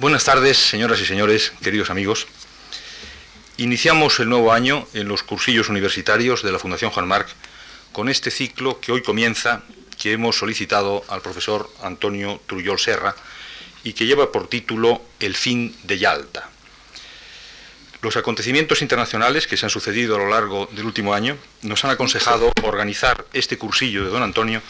Buenas tardes, señoras y señores, queridos amigos. Iniciamos el nuevo año en los cursillos universitarios de la Fundación Juan Marc con este ciclo que hoy comienza, que hemos solicitado al profesor Antonio Trujol Serra y que lleva por título El fin de Yalta. Los acontecimientos internacionales que se han sucedido a lo largo del último año nos han aconsejado organizar este cursillo de don Antonio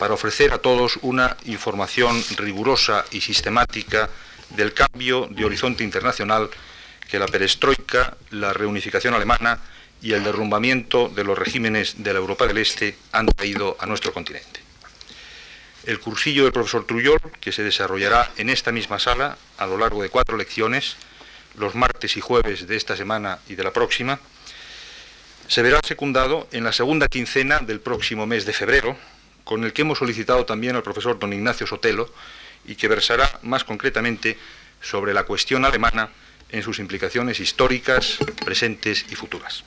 para ofrecer a todos una información rigurosa y sistemática del cambio de horizonte internacional que la perestroika, la reunificación alemana y el derrumbamiento de los regímenes de la Europa del Este han traído a nuestro continente. El cursillo del profesor Trujol, que se desarrollará en esta misma sala a lo largo de cuatro lecciones, los martes y jueves de esta semana y de la próxima, se verá secundado en la segunda quincena del próximo mes de febrero, con el que hemos solicitado también al profesor don Ignacio Sotelo, y que versará más concretamente sobre la cuestión alemana en sus implicaciones históricas, presentes y futuras.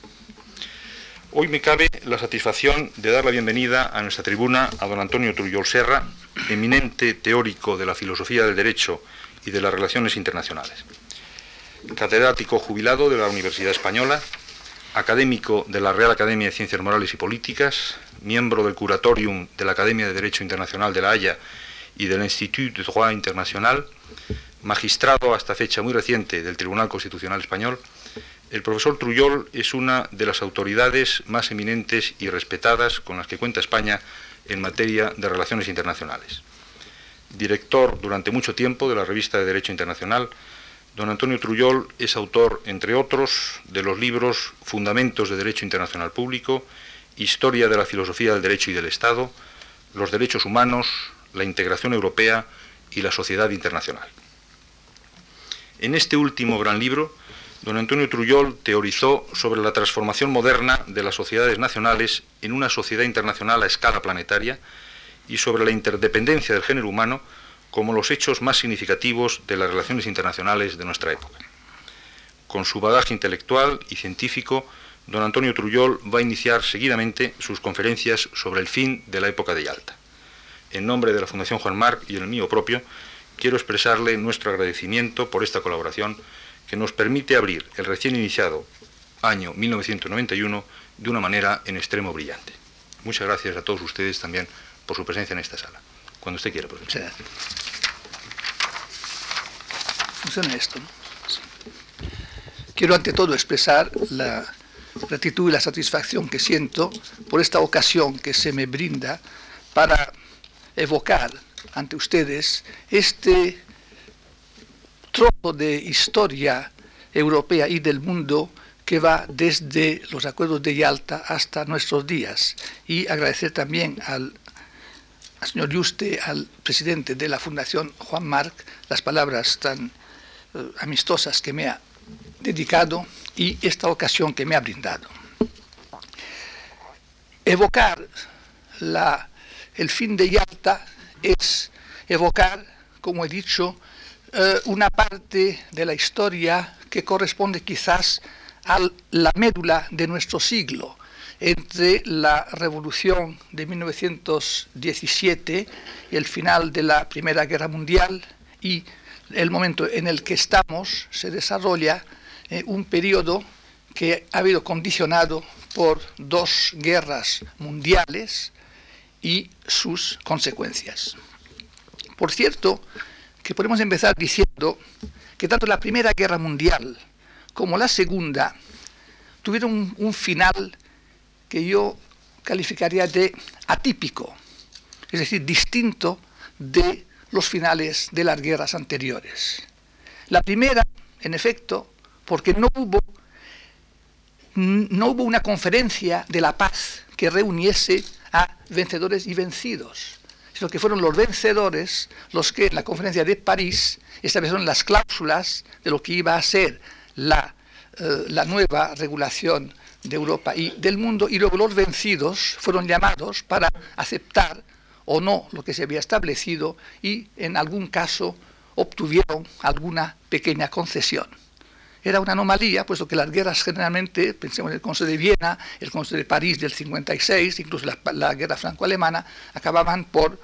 Hoy me cabe la satisfacción de dar la bienvenida a nuestra tribuna a don Antonio Trujol Serra, eminente teórico de la filosofía del derecho y de las relaciones internacionales. Catedrático jubilado de la Universidad Española, académico de la Real Academia de Ciencias Morales y Políticas, miembro del Curatorium de la Academia de Derecho Internacional de La Haya y del Institut de Droit International, magistrado hasta fecha muy reciente del Tribunal Constitucional Español, el profesor Trujol es una de las autoridades más eminentes y respetadas con las que cuenta España en materia de relaciones internacionales. Director durante mucho tiempo de la revista de Derecho Internacional, don Antonio Trujol es autor, entre otros, de los libros Fundamentos de Derecho Internacional Público, Historia de la Filosofía del Derecho y del Estado, Los Derechos Humanos, la integración europea y la sociedad internacional. En este último gran libro, don Antonio Trujol teorizó sobre la transformación moderna de las sociedades nacionales en una sociedad internacional a escala planetaria y sobre la interdependencia del género humano como los hechos más significativos de las relaciones internacionales de nuestra época. Con su bagaje intelectual y científico, don Antonio Trujol va a iniciar seguidamente sus conferencias sobre el fin de la época de Yalta en nombre de la Fundación Juan Marc y el mío propio, quiero expresarle nuestro agradecimiento por esta colaboración que nos permite abrir el recién iniciado año 1991 de una manera en extremo brillante. Muchas gracias a todos ustedes también por su presencia en esta sala. Cuando usted quiera, profesor. Muchas Funciona esto. Quiero ante todo expresar la gratitud y la satisfacción que siento por esta ocasión que se me brinda para evocar ante ustedes este trozo de historia europea y del mundo que va desde los acuerdos de Yalta hasta nuestros días. Y agradecer también al, señor Yuste, al presidente de la Fundación Juan Marc, las palabras tan eh, amistosas que me ha dedicado y esta ocasión que me ha brindado. Evocar la el fin de Yalta es evocar, como he dicho, eh, una parte de la historia que corresponde quizás a la médula de nuestro siglo, entre la revolución de 1917 y el final de la Primera Guerra Mundial y el momento en el que estamos, se desarrolla eh, un periodo que ha habido condicionado por dos guerras mundiales, y sus consecuencias. Por cierto, que podemos empezar diciendo que tanto la Primera Guerra Mundial como la Segunda tuvieron un, final que yo calificaría de atípico, es decir, distinto de los finales de las guerras anteriores. La primera, en efecto, porque no hubo, no hubo una conferencia de la paz que reuniese a vencedores y vencidos, sino que fueron los vencedores los que en la conferencia de París establecieron las cláusulas de lo que iba a ser la, eh, la nueva regulación de Europa y del mundo, y luego los vencidos fueron llamados para aceptar o no lo que se había establecido y en algún caso obtuvieron alguna pequeña concesión era una anomalía, puesto que las guerras generalmente, pensemos en el Consejo de Viena, el Consejo de París del 56, incluso la, guerra franco-alemana, acababan por,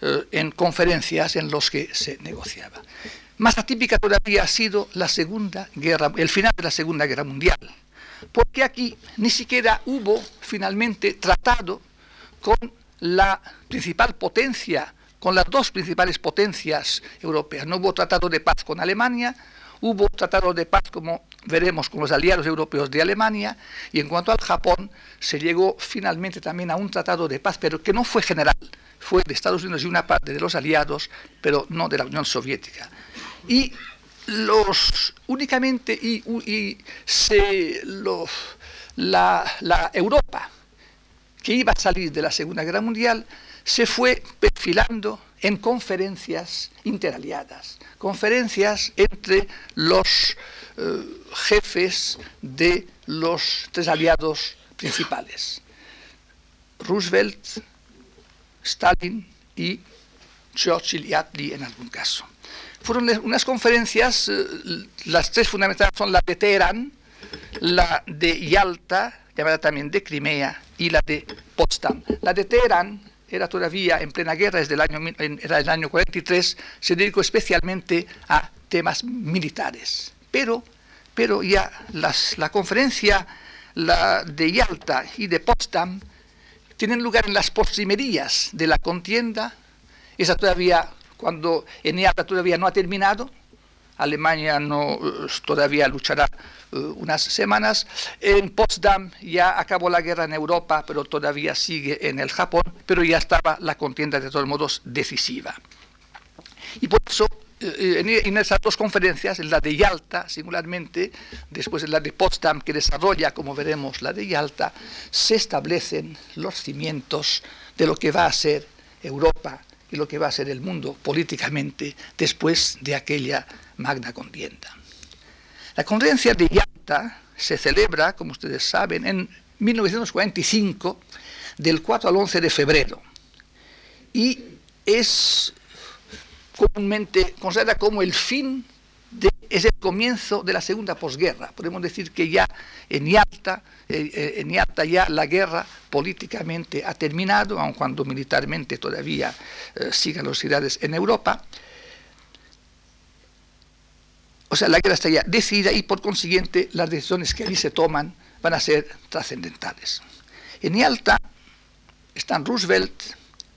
eh, en conferencias en las que se negociaba. Más atípica todavía ha sido la segunda guerra, el final de la Segunda Guerra Mundial, porque aquí ni siquiera hubo finalmente tratado con la principal potencia, con las dos principales potencias europeas. No hubo tratado de paz con Alemania, hubo tratado de paz, como veremos, con los aliados europeos de Alemania, y en cuanto al Japón, se llegó finalmente también a un tratado de paz, pero que no fue general, fue de Estados Unidos y una parte de los aliados, pero no de la Unión Soviética. Y los únicamente y, se, la, Europa que iba a salir de la Segunda Guerra Mundial se fue perfilando en conferencias interaliadas, conferencias entre los eh, jefes de los tres aliados principales, Roosevelt, Stalin y Churchill y Attlee en algún caso fueron unas conferencias, eh, las tres fundamentales son la de Teherán, la de Yalta, llamada también de Crimea, y la de Potsdam. La de Teherán era todavía en plena guerra, desde el año, era el año 43, se dedicó especialmente a temas militares. Pero, pero ya las, la conferencia de Yalta y de Potsdam tienen lugar en las postrimerías de la contienda, esa todavía cuando Yalta todavía no ha terminado, Alemania no, eh, todavía luchará eh, unas semanas. En Potsdam ya acabó la guerra en Europa, pero todavía sigue en el Japón, pero ya estaba la contienda de todos modos decisiva. Y por eso, eh, en, esas dos conferencias, en la de Yalta singularmente, después en la de Potsdam, que desarrolla, como veremos, la de Yalta, se establecen los cimientos de lo que va a ser Europa y lo que va a ser el mundo políticamente después de aquella magna contienda. La conferencia de Yalta se celebra, como ustedes saben, en 1945, del 4 al 11 de febrero, y es comúnmente considerada como el fin es el comienzo de la segunda posguerra. Podemos decir que ya en Yalta, eh, eh, en Yalta ya la guerra políticamente ha terminado, aun cuando militarmente todavía eh, sigan las ciudades en Europa. O sea, la guerra está ya decidida y por consiguiente las decisiones que allí se toman van a ser trascendentales. En Yalta están Roosevelt,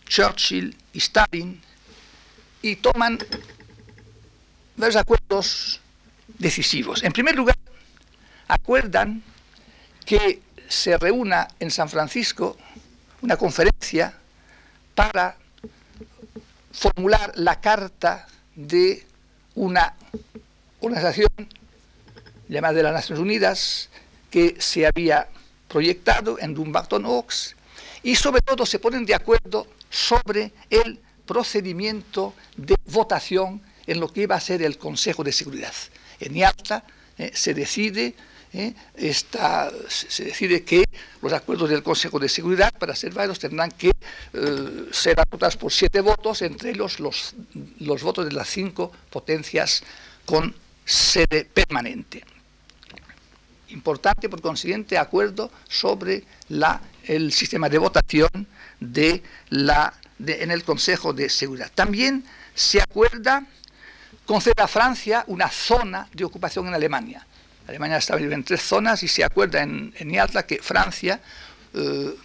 Churchill y Stalin y toman varios acuerdos decisivos. En primer lugar, acuerdan que se reúna en San Francisco una conferencia para formular la carta de una organización llamada de las Naciones Unidas que se había proyectado en Dumbarton Oaks y sobre todo se ponen de acuerdo sobre el procedimiento de votación en lo que iba a ser el Consejo de Seguridad. En Yalta eh, se decide eh, se decide que los acuerdos del Consejo de Seguridad, para ser válidos, tendrán que eh, ser aprobados por siete votos, entre ellos los, los votos de las cinco potencias con sede permanente. Importante, por consiguiente, acuerdo sobre la, el sistema de votación de la, en el Consejo de Seguridad. También se acuerda concede a Francia una zona de ocupación en Alemania. Alemania está en tres zonas y se acuerda en, en que Francia eh,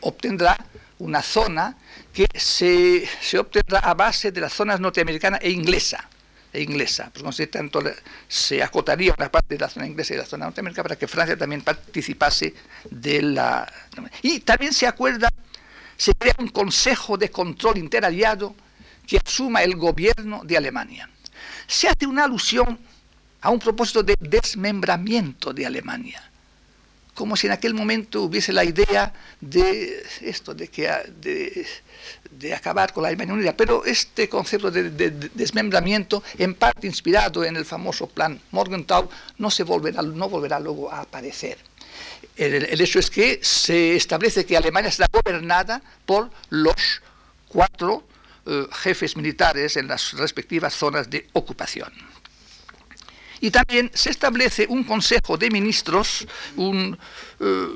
obtendrá una zona que se, obtendrá a base de las zonas norteamericana e inglesa. Inglesa. Pues, tanto se acotaría una parte de la zona inglesa y de la zona norteamericana para que Francia también participase de la... Y también se acuerda, se crea un consejo de control interaliado que asuma el gobierno de Alemania se hace una alusión a un propósito de desmembramiento de Alemania, como si en aquel momento hubiese la idea de esto, de, que, de, acabar con la Alemania Unida. Pero este concepto de, desmembramiento, en parte inspirado en el famoso plan Morgenthau, no, se volverá, no volverá luego a aparecer. el hecho es que se establece que Alemania será gobernada por los cuatro eh, jefes militares en las respectivas zonas de ocupación. Y también se establece un Consejo de Ministros, un, eh,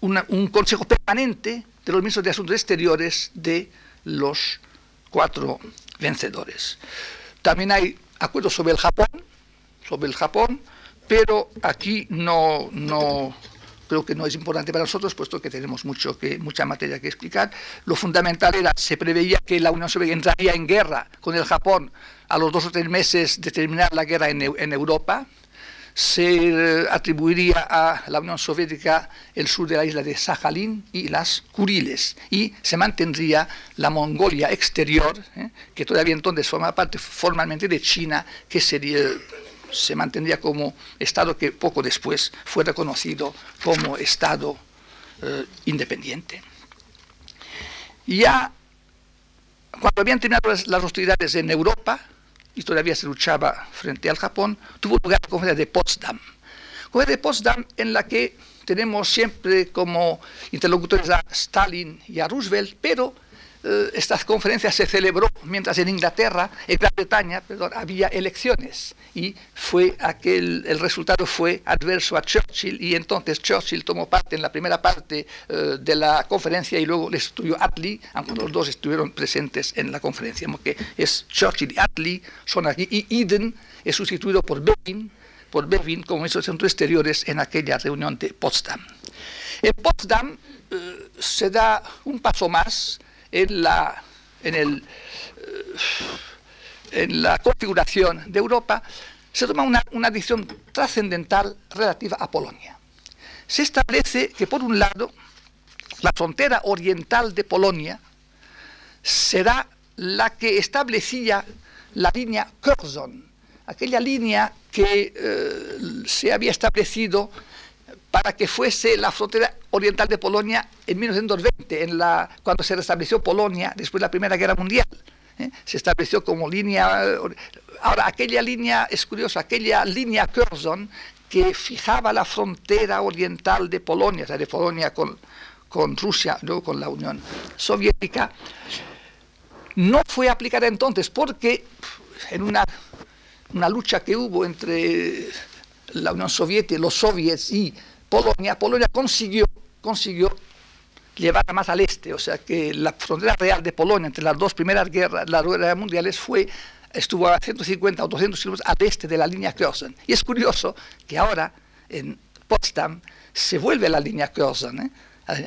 un Consejo permanente de los ministros de Asuntos Exteriores de los cuatro vencedores. también hay acuerdos sobre el Japón, sobre el Japón, pero aquí no, no creo que no es importante para nosotros, puesto que tenemos mucho que, mucha materia que explicar. Lo fundamental era, se preveía que la Unión Soviética entraría en guerra con el Japón a los dos o tres meses de terminar la guerra en, en Europa, se atribuiría a la Unión Soviética el sur de la isla de Sajalín y las Kuriles, y se mantendría la Mongolia exterior, ¿eh? que todavía entonces forma parte formalmente de China, que sería, se mantendría como Estado que poco después fue reconocido como Estado eh, independiente. Ya cuando habían terminado las hostilidades en Europa, y todavía se luchaba frente al Japón, tuvo lugar la conferencia de Potsdam. Conferencia de Potsdam en la que tenemos siempre como interlocutores a Stalin y a Roosevelt, pero eh, esta conferencia se celebró mientras en Inglaterra, en Gran Bretaña, perdón, había elecciones y fue aquel, el resultado fue adverso a Churchill y entonces Churchill tomó parte en la primera parte eh, de la conferencia y luego le estudió Attlee, aunque los dos estuvieron presentes en la conferencia, porque es Churchill y Attlee son aquí y Eden es sustituido por Bevin, por Bevin como ministro de Centros Exteriores en aquella reunión de Potsdam. En Potsdam eh, se da un paso más en la, en, el, eh, en la configuración de Europa, se toma una, una decisión trascendental relativa a Polonia. Se establece que, por un lado, la frontera oriental de Polonia será la que establecía la línea Curzon, aquella línea que eh, se había establecido para que fuese la frontera oriental de Polonia en 1920, en la, cuando se restableció Polonia después de la Primera Guerra Mundial. ¿eh? Se estableció como línea... Ahora, aquella línea, es curioso, aquella línea Curzon que fijaba la frontera oriental de Polonia, o sea, de Polonia con, con Rusia, luego con la Unión Soviética, no fue aplicada entonces porque en una, una lucha que hubo entre la Unión Soviética, los soviets y Polonia, Polonia consiguió, consiguió llevarla más al este, o sea que la frontera real de Polonia entre las dos primeras guerras, mundiales, fue, estuvo a 150 o 200 kilómetros al este de la línea Curzon. Y es curioso que ahora en Potsdam se vuelve a la línea Curzon, ¿eh?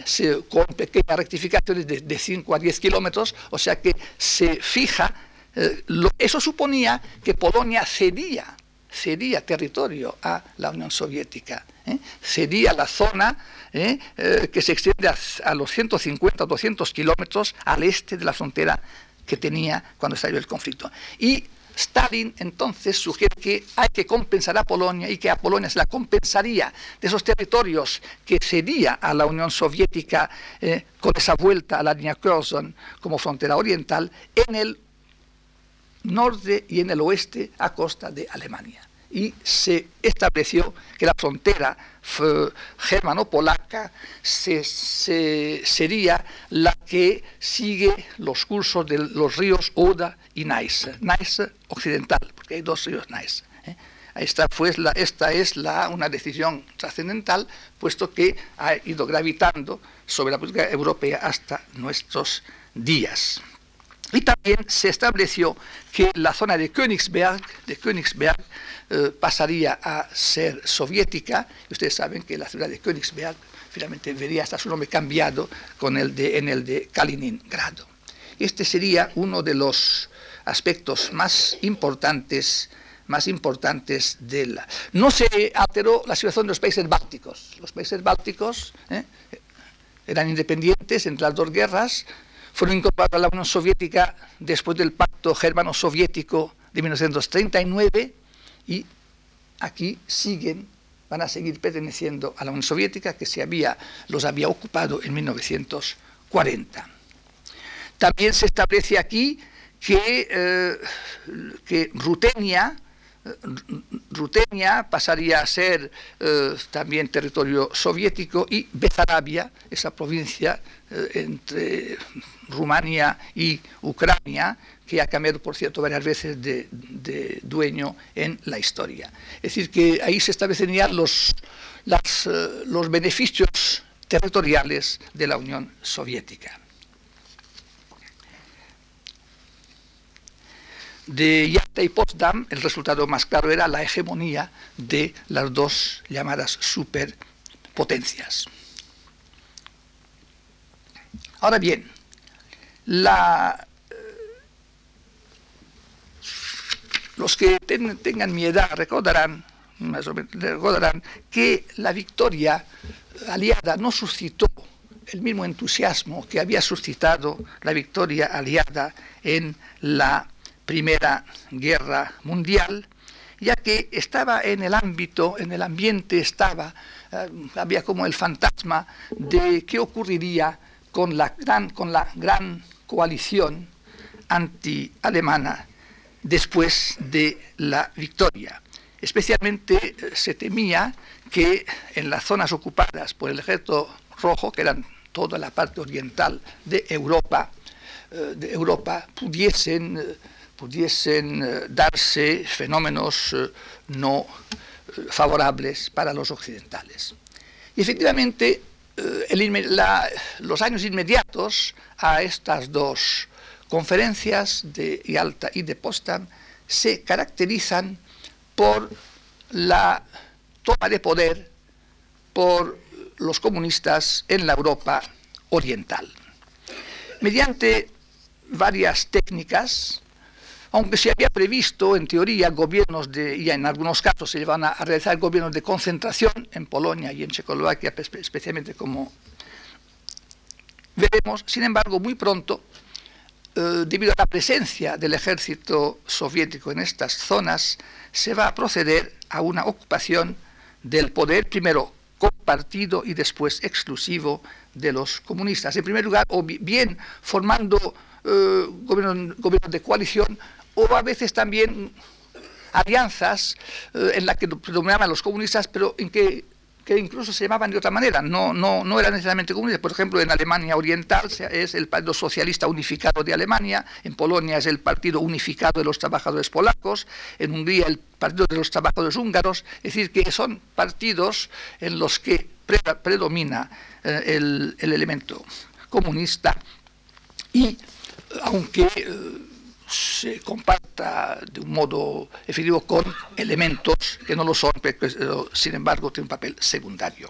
se, con pequeñas rectificaciones de, de, 5 a 10 kilómetros, o sea que se fija, eh, lo, eso suponía que Polonia cedía cedía territorio a la Unión Soviética, ¿eh? cedía la zona ¿eh? Eh, que se extiende a, los 150 o 200 kilómetros al este de la frontera que tenía cuando estalló el conflicto. Y Stalin entonces sugiere que hay que compensar a Polonia y que a Polonia se la compensaría de esos territorios que cedía a la Unión Soviética con esa vuelta a la línea Curzon como frontera oriental en el norte y en el oeste a costa de Alemania. Y se estableció que la frontera germano-polaca sería la que sigue los cursos de los ríos Oda y Neisse, Neisse occidental, porque hay dos ríos Neisse. ¿eh? Esta, fue la, esta es la, una decisión trascendental, puesto que ha ido gravitando sobre la política europea hasta nuestros días. Y también se estableció que la zona de Königsberg, de Königsberg eh, pasaría a ser soviética. Ustedes saben que la ciudad de Königsberg finalmente vería hasta su nombre cambiado con el de, en el de Kaliningrado. Este sería uno de los aspectos más importantes más importantes de la... No se alteró la situación de los países bálticos. Los países bálticos ¿eh? eran independientes entre las dos guerras, fueron incorporados a la Unión Soviética después del pacto germano-soviético de 1939 y aquí siguen, van a seguir perteneciendo a la Unión Soviética que se había, los había ocupado en 1940. También se establece aquí que, eh, que Rutenia, Rutenia pasaría a ser eh, también territorio soviético y Bezarabia, esa provincia eh, entre Rumania y Ucrania, que ha cambiado, por cierto, varias veces de, dueño en la historia. Es decir, que ahí se establecerían los, eh, los beneficios territoriales de la Unión Soviética. De Yalta y Potsdam, el resultado más claro era la hegemonía de las dos llamadas superpotencias. Ahora bien, la, los que tengan mi edad recordarán, recordarán que la victoria aliada no suscitó el mismo entusiasmo que había suscitado la victoria aliada en la Primera Guerra Mundial, ya que estaba en el ámbito, en el ambiente estaba, eh, había como el fantasma de qué ocurriría con la gran, con la gran coalición anti-alemana después de la victoria. Especialmente eh, se temía que en las zonas ocupadas por el ejército rojo, que eran toda la parte oriental de Europa, eh, de Europa pudiesen pudiesen eh, darse fenómenos eh, no eh, favorables para los occidentales. Y efectivamente, los años inmediatos a estas dos conferencias de Yalta y de Potsdam se caracterizan por la toma de poder por los comunistas en la Europa oriental. Mediante varias técnicas, aunque se había previsto, en teoría, gobiernos de, y en algunos casos se van a, realizar gobiernos de concentración en Polonia y en Checoslovaquia, especialmente como veremos, sin embargo, muy pronto, eh, debido a la presencia del ejército soviético en estas zonas, se va a proceder a una ocupación del poder, primero compartido y después exclusivo de los comunistas. En primer lugar, o bien formando eh, gobiernos de coalición o a veces también alianzas eh, en las que predominaban los comunistas, pero en que, incluso se llamaban de otra manera, no, no, no eran necesariamente comunistas. Por ejemplo, en Alemania Oriental es el Partido Socialista Unificado de Alemania, en Polonia es el Partido Unificado de los Trabajadores Polacos, en Hungría el Partido de los Trabajadores Húngaros, es decir, que son partidos en los que predomina eh, el, el elemento comunista. Y aunque eh, se comparta de un modo efectivo con elementos que no lo son, pero sin embargo tienen un papel secundario.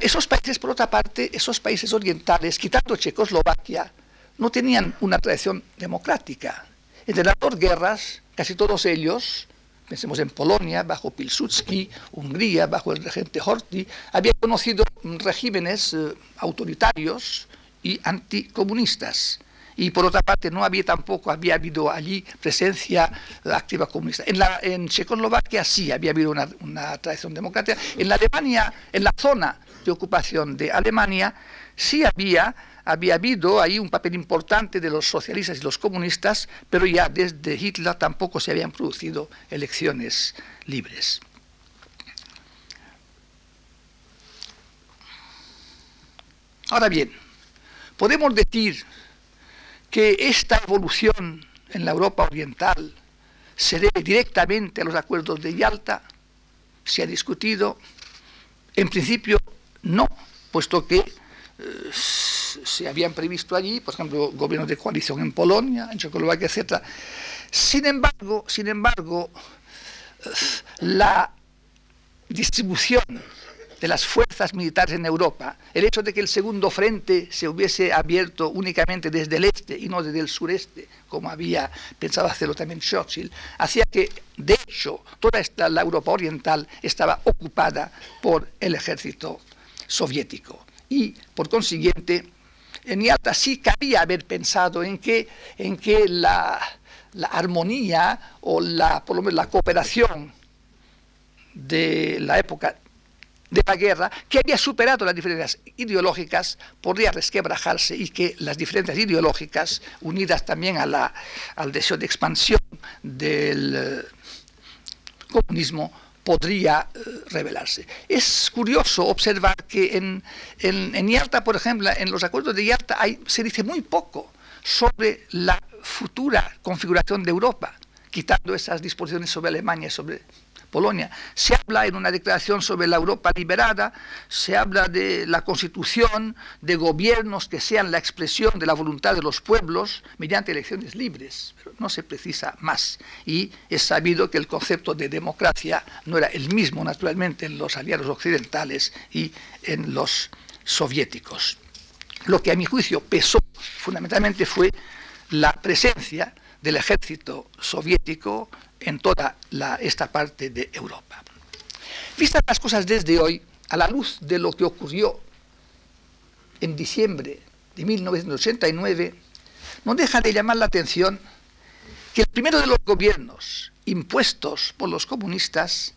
esos países, por otra parte, esos países orientales, quitando Checoslovaquia, no tenían una tradición democrática. Entre las dos guerras, casi todos ellos, pensemos en Polonia, bajo Pilsudski, Hungría, bajo el regente Horthy, habían conocido regímenes eh, autoritarios y anticomunistas y por otra parte no había tampoco, había habido allí presencia activa comunista. En, la, en Checoslovaquia sí había habido una, una tradición democrática. En la Alemania, en la zona de ocupación de Alemania, sí había había habido ahí un papel importante de los socialistas y los comunistas, pero ya desde Hitler tampoco se habían producido elecciones libres. Ahora bien, podemos decir que esta evolución en la Europa Oriental se debe directamente a los acuerdos de Yalta, se ha discutido, en principio no, puesto que eh, se habían previsto allí, por ejemplo, gobiernos de coalición en Polonia, en Checoslovaquia, etc. Sin embargo, sin embargo, eh, la distribución de las fuerzas militares en Europa, el hecho de que el segundo frente se hubiese abierto únicamente desde el este y no desde el sureste, como había pensado hacerlo también Churchill, hacía que, de hecho, toda esta, la Europa oriental estaba ocupada por el ejército soviético. Y, por consiguiente, en Yalta sí cabía haber pensado en que, en que la, la armonía o la, por lo menos la cooperación de la época de la guerra, que había superado las diferencias ideológicas, podría resquebrajarse y que las diferencias ideológicas, unidas también a la, al deseo de expansión del eh, comunismo, podría eh, revelarse. Es curioso observar que en, en, Yalta, por ejemplo, en los acuerdos de Yalta se dice muy poco sobre la futura configuración de Europa, quitando esas disposiciones sobre Alemania y sobre Polonia. Se habla en una declaración sobre la Europa liberada, se habla de la constitución, de gobiernos que sean la expresión de la voluntad de los pueblos mediante elecciones libres, pero no se precisa más. Y es sabido que el concepto de democracia no era el mismo, naturalmente, en los aliados occidentales y en los soviéticos. Lo que a mi juicio pesó fundamentalmente fue la presencia del ejército soviético en toda esta parte de Europa. Vistas las cosas desde hoy, a la luz de lo que ocurrió en diciembre de 1989, no deja de llamar la atención que el primero de los gobiernos impuestos por los comunistas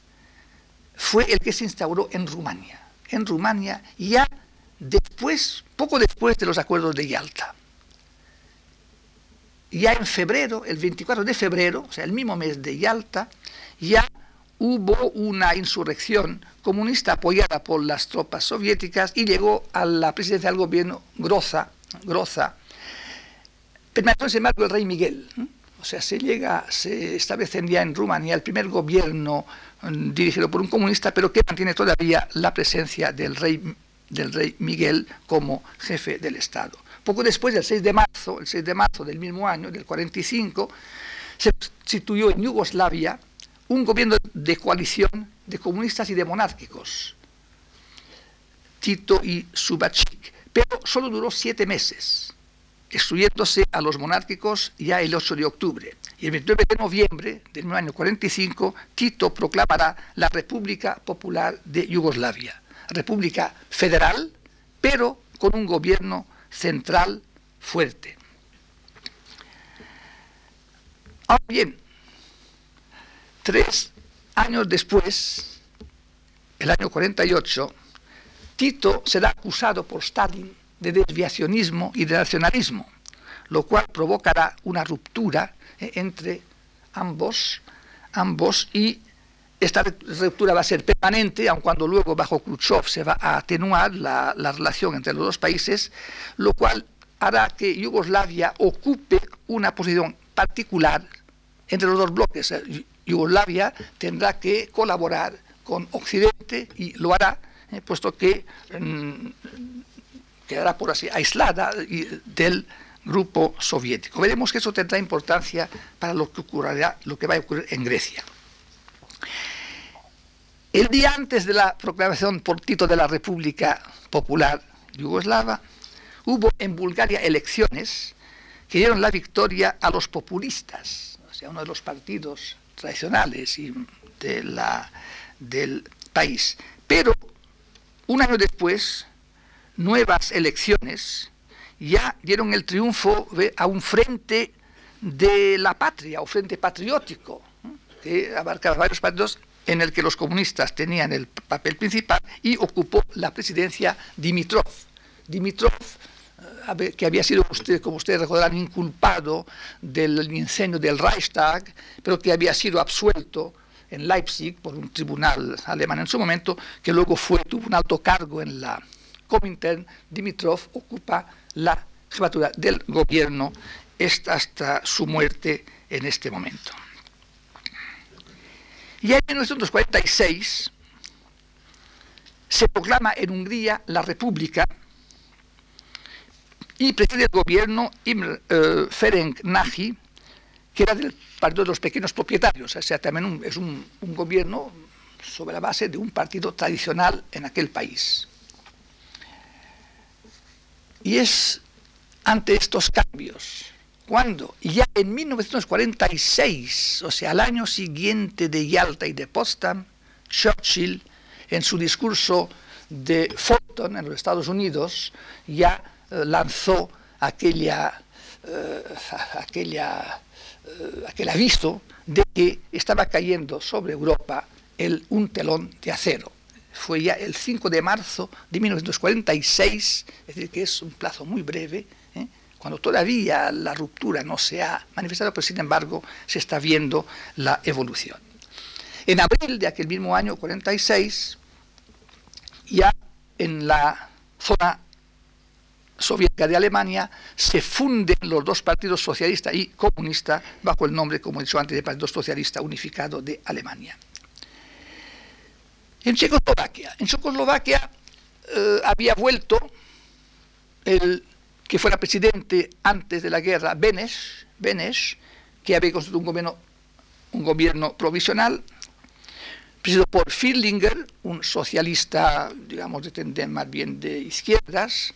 fue el que se instauró en Rumania. En Rumania ya después, poco después de los acuerdos de Yalta ya en febrero, el 24 de febrero, o sea, el mismo mes de Yalta, ya hubo una insurrección comunista apoyada por las tropas soviéticas y llegó a la presidencia del gobierno Groza, Groza permaneció sin embargo el rey Miguel. O sea, se llega, se establece ya en Rumanía el primer gobierno mm, dirigido por un comunista, pero que mantiene todavía la presencia del rey, del rey Miguel como jefe del Estado. Poco después, el 6 de marzo, el 6 de marzo del mismo año, del 45, se instituyó en Yugoslavia un gobierno de coalición de comunistas y de monárquicos, Tito y Subachik, pero solo duró siete meses, excluyéndose a los monárquicos ya el 8 de octubre. Y el 29 de noviembre del año 45, Tito proclamará la República Popular de Yugoslavia, República Federal, pero con un gobierno central fuerte. Ahora bien, tres años después, el año 48, Tito será acusado por Stalin de desviacionismo y de nacionalismo, lo cual provocará una ruptura eh, entre ambos, ambos y esta ruptura va a ser permanente, aun cuando luego bajo Khrushchev se va a atenuar la, relación entre los dos países, lo cual hará que Yugoslavia ocupe una posición particular entre los dos bloques. Yugoslavia tendrá que colaborar con Occidente y lo hará, eh, puesto que mm, quedará por así aislada del grupo soviético. Veremos que eso tendrá importancia para lo que ocurrirá, lo que va a ocurrir en Grecia. El día antes de la proclamación por Tito de la República Popular Yugoslava, hubo en Bulgaria elecciones que dieron la victoria a los populistas, o sea, uno de los partidos tradicionales del país. Pero un año después, nuevas elecciones ya dieron el triunfo a un frente de la patria, o frente patriótico, que abarcaba varios partidos en el que los comunistas tenían el papel principal y ocupó la presidencia Dimitrov. Dimitrov, eh, que había sido, como ustedes recordarán, inculpado del incendio del Reichstag, pero que había sido absuelto en Leipzig por un tribunal alemán en su momento, que luego fue, tuvo un alto cargo en la Comintern, Dimitrov ocupa la jefatura del gobierno hasta su muerte en este momento. Y en 1946 se proclama en Hungría la República y preside el gobierno Imre uh, Ferenc Nagy, que era del Partido de los Pequeños Propietarios, o sea, también es un gobierno sobre la base de un partido tradicional en aquel país. Y es ante estos cambios cuando ya en 1946, o sea, al año siguiente de Yalta y de Potsdam, Churchill, en su discurso de Fulton en los Estados Unidos, ya eh, lanzó aquella, eh, aquella, eh, aquel aviso de que estaba cayendo sobre Europa el, un telón de acero. Fue ya el 5 de marzo de 1946, es decir, que es un plazo muy breve, cuando todavía la ruptura no se ha manifestado, pero sin embargo se está viendo la evolución. En abril de aquel mismo año 46, ya en la zona soviética de Alemania se funden los dos partidos socialista y comunista bajo el nombre, como he dicho antes, de Partido Socialista Unificado de Alemania. En Checoslovaquia, en Checoslovaquia eh, había vuelto el que fuera presidente antes de la guerra, Beneš, Beneš que había construido un gobierno, un gobierno provisional, presidido por Fierlinger, un socialista, digamos, de tendencia más bien de izquierdas,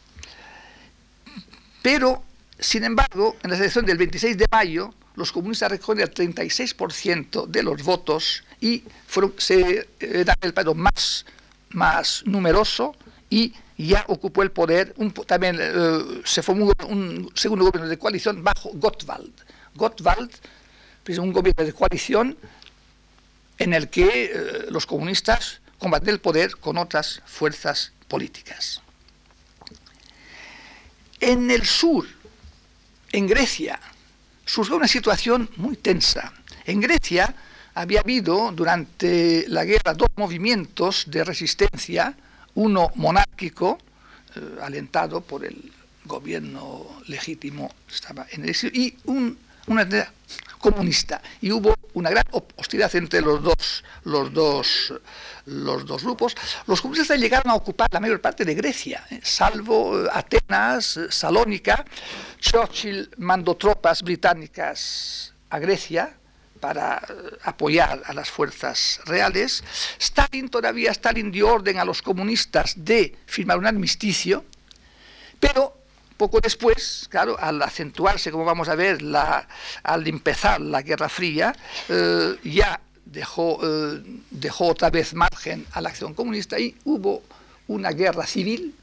pero, sin embargo, en la elección del 26 de mayo, los comunistas recogieron el 36% de los votos y fueron, se, era el partido más, más numeroso y ya ocupó el poder, también eh, se formó un segundo gobierno de coalición bajo Gottwald. Gottwald, pues, un gobierno de coalición en el que eh, los comunistas combaten el poder con otras fuerzas políticas. En el sur, en Grecia, surgió una situación muy tensa. En Grecia había habido durante la guerra dos movimientos de resistencia, uno monárquico, eh, alentado por el gobierno legítimo, estaba en el y un, una comunista. Y hubo una gran hostilidad entre los dos, los dos, los dos grupos. Los comunistas llegaron a ocupar la mayor parte de Grecia, ¿eh? salvo eh, Atenas, Salónica. Churchill mandó tropas británicas a Grecia para eh, apoyar a las fuerzas reales. Stalin todavía, Stalin dio orden a los comunistas de firmar un armisticio, pero poco después, claro, al acentuarse, como vamos a ver, al empezar la Guerra Fría, eh, ya eh, dejó otra vez margen a la acción comunista y hubo una guerra civil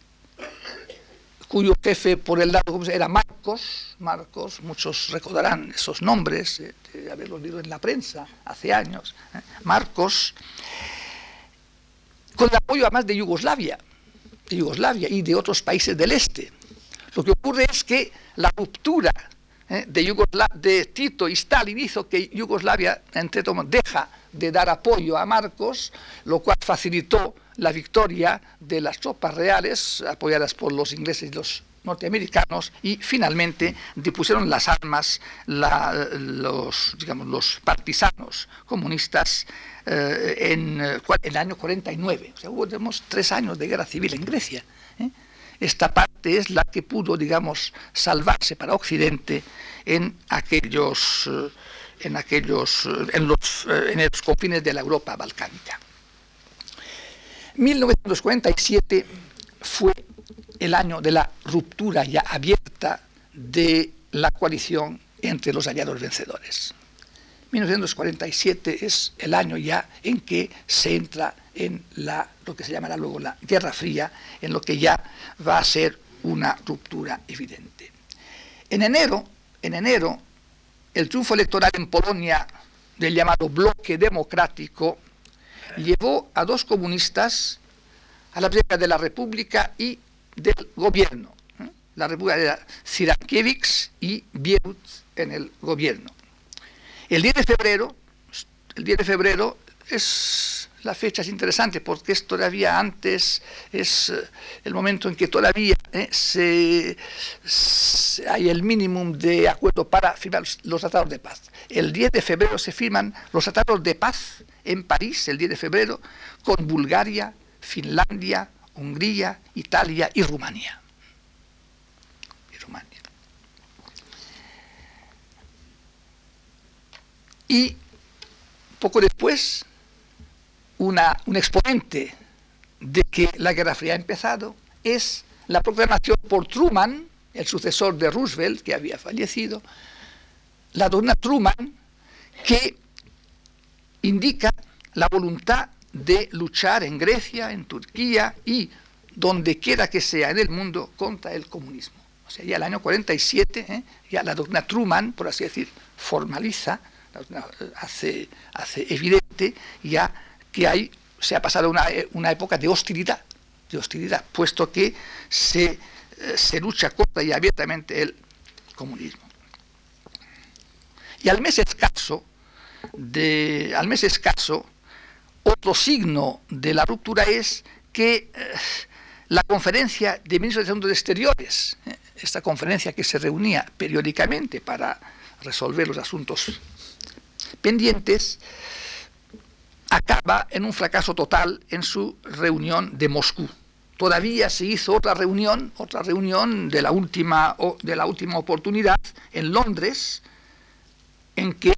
cuyo jefe por el lado era Marcos, Marcos, muchos recordarán esos nombres, eh, de haberlos leído en la prensa hace años, Marcos, con el apoyo además de Yugoslavia, de Yugoslavia y de otros países del este. Lo que ocurre es que la ruptura ¿eh? de, de, Tito y Stalin hizo que Yugoslavia, entre todos, deja de dar apoyo a Marcos, lo cual facilitó la victoria de las tropas reales, apoyadas por los ingleses y los norteamericanos, y finalmente depusieron las armas los, digamos, partisanos comunistas eh, en, el año 49. O sea, hubo tres años de guerra civil en Grecia. ¿eh? esta parte es la que pudo, digamos, salvarse para Occidente en aquellos, eh, en aquellos, eh, en los, eh, en los confines de la Europa balcánica. 1947 fue el año de la ruptura ya abierta de la coalición entre los aliados vencedores. 1947 es el año ya en que se entra en la, lo que se llamará luego la Guerra Fría, en lo que ya va a ser una ruptura evidente. En enero, en enero, el triunfo electoral en Polonia del llamado bloque democrático llevó a dos comunistas a la presidencia de la República y del gobierno. ¿eh? La República era Sirankiewicz y Bierut en el gobierno. El 10 de febrero, el 10 de febrero es la fecha es interesante porque es todavía antes, es eh, el momento en que todavía eh, se, hay el mínimo de acuerdo para firmar los, tratados de paz. El 10 de febrero se firman los tratados de paz en París, el 10 de febrero, con Bulgaria, Finlandia, Hungría, Italia y Rumanía. Y poco después un exponente de que la Guerra Fría ha empezado es la proclamación por Truman, el sucesor de Roosevelt, que había fallecido, la dona Truman, que indica la voluntad de luchar en Grecia, en Turquía y donde quiera que sea en el mundo contra el comunismo. O sea, ya el año 47, ¿eh? ya la doctrina Truman, por así decir, formaliza, hace, hace evidente ya que hay, se ha pasado una, una época de hostilidad, de hostilidad, puesto que se, eh, se lucha contra y abiertamente el comunismo. Y al mes escaso, de, al mes escaso, otro signo de la ruptura es que eh, la conferencia de ministros de Asuntos Exteriores, eh, esta conferencia que se reunía periódicamente para resolver los asuntos pendientes, acaba en un fracaso total en su reunión de Moscú. Todavía se hizo otra reunión, otra reunión de la última, de la última oportunidad en Londres, en que